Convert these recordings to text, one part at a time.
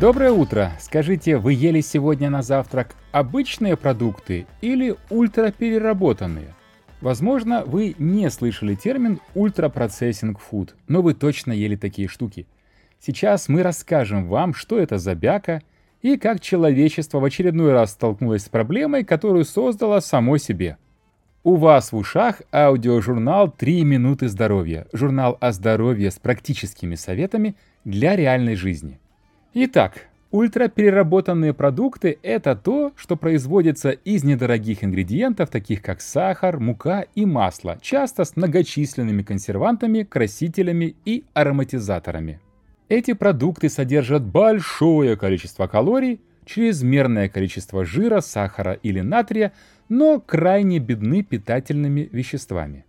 Доброе утро! Скажите, вы ели сегодня на завтрак обычные продукты или ультрапереработанные? Возможно, вы не слышали термин ультрапроцессинг фуд, но вы точно ели такие штуки. Сейчас мы расскажем вам, что это за бяка и как человечество в очередной раз столкнулось с проблемой, которую создало само себе. У вас в ушах аудиожурнал «3 минуты здоровья», журнал о здоровье с практическими советами для реальной жизни. Итак, ультрапереработанные продукты – это то, что производится из недорогих ингредиентов, таких как сахар, мука и масло, часто с многочисленными консервантами, красителями и ароматизаторами. Эти продукты содержат большое количество калорий, чрезмерное количество жира, сахара или натрия, но крайне бедны питательными веществами.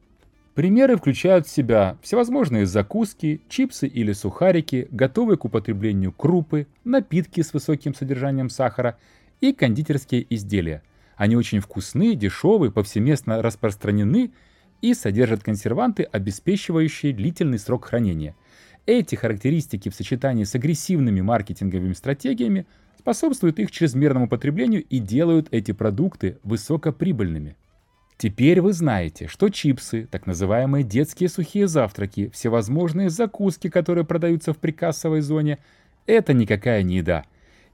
Примеры включают в себя всевозможные закуски, чипсы или сухарики, готовые к употреблению крупы, напитки с высоким содержанием сахара и кондитерские изделия. Они очень вкусны, дешевы, повсеместно распространены и содержат консерванты, обеспечивающие длительный срок хранения. Эти характеристики в сочетании с агрессивными маркетинговыми стратегиями способствуют их чрезмерному потреблению и делают эти продукты высокоприбыльными. Теперь вы знаете, что чипсы, так называемые детские сухие завтраки, всевозможные закуски, которые продаются в прикассовой зоне, это никакая не еда.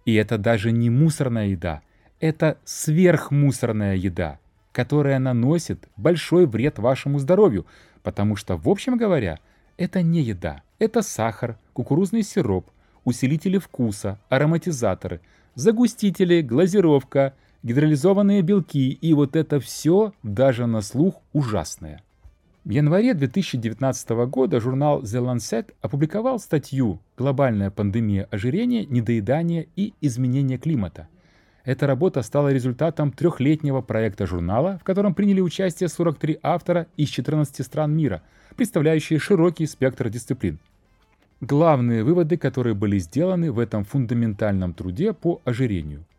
И это даже не мусорная еда. Это сверхмусорная еда, которая наносит большой вред вашему здоровью, потому что, в общем говоря, это не еда. Это сахар, кукурузный сироп, усилители вкуса, ароматизаторы, загустители, глазировка – гидролизованные белки, и вот это все даже на слух ужасное. В январе 2019 года журнал The Lancet опубликовал статью «Глобальная пандемия ожирения, недоедания и изменения климата». Эта работа стала результатом трехлетнего проекта журнала, в котором приняли участие 43 автора из 14 стран мира, представляющие широкий спектр дисциплин. Главные выводы, которые были сделаны в этом фундаментальном труде по ожирению –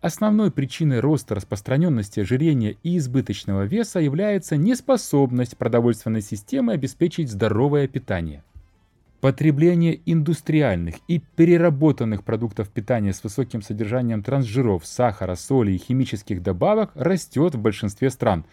Основной причиной роста распространенности ожирения и избыточного веса является неспособность продовольственной системы обеспечить здоровое питание. Потребление индустриальных и переработанных продуктов питания с высоким содержанием трансжиров, сахара, соли и химических добавок растет в большинстве стран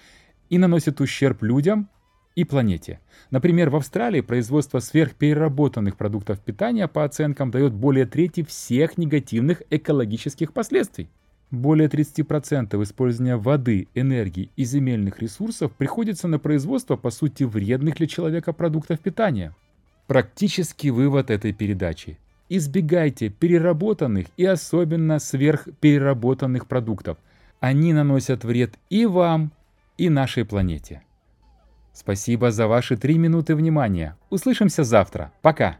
и наносит ущерб людям и планете. Например, в Австралии производство сверхпереработанных продуктов питания по оценкам дает более трети всех негативных экологических последствий. Более 30% использования воды, энергии и земельных ресурсов приходится на производство, по сути, вредных для человека продуктов питания. Практический вывод этой передачи. Избегайте переработанных и особенно сверхпереработанных продуктов. Они наносят вред и вам, и нашей планете. Спасибо за ваши три минуты внимания. Услышимся завтра. Пока!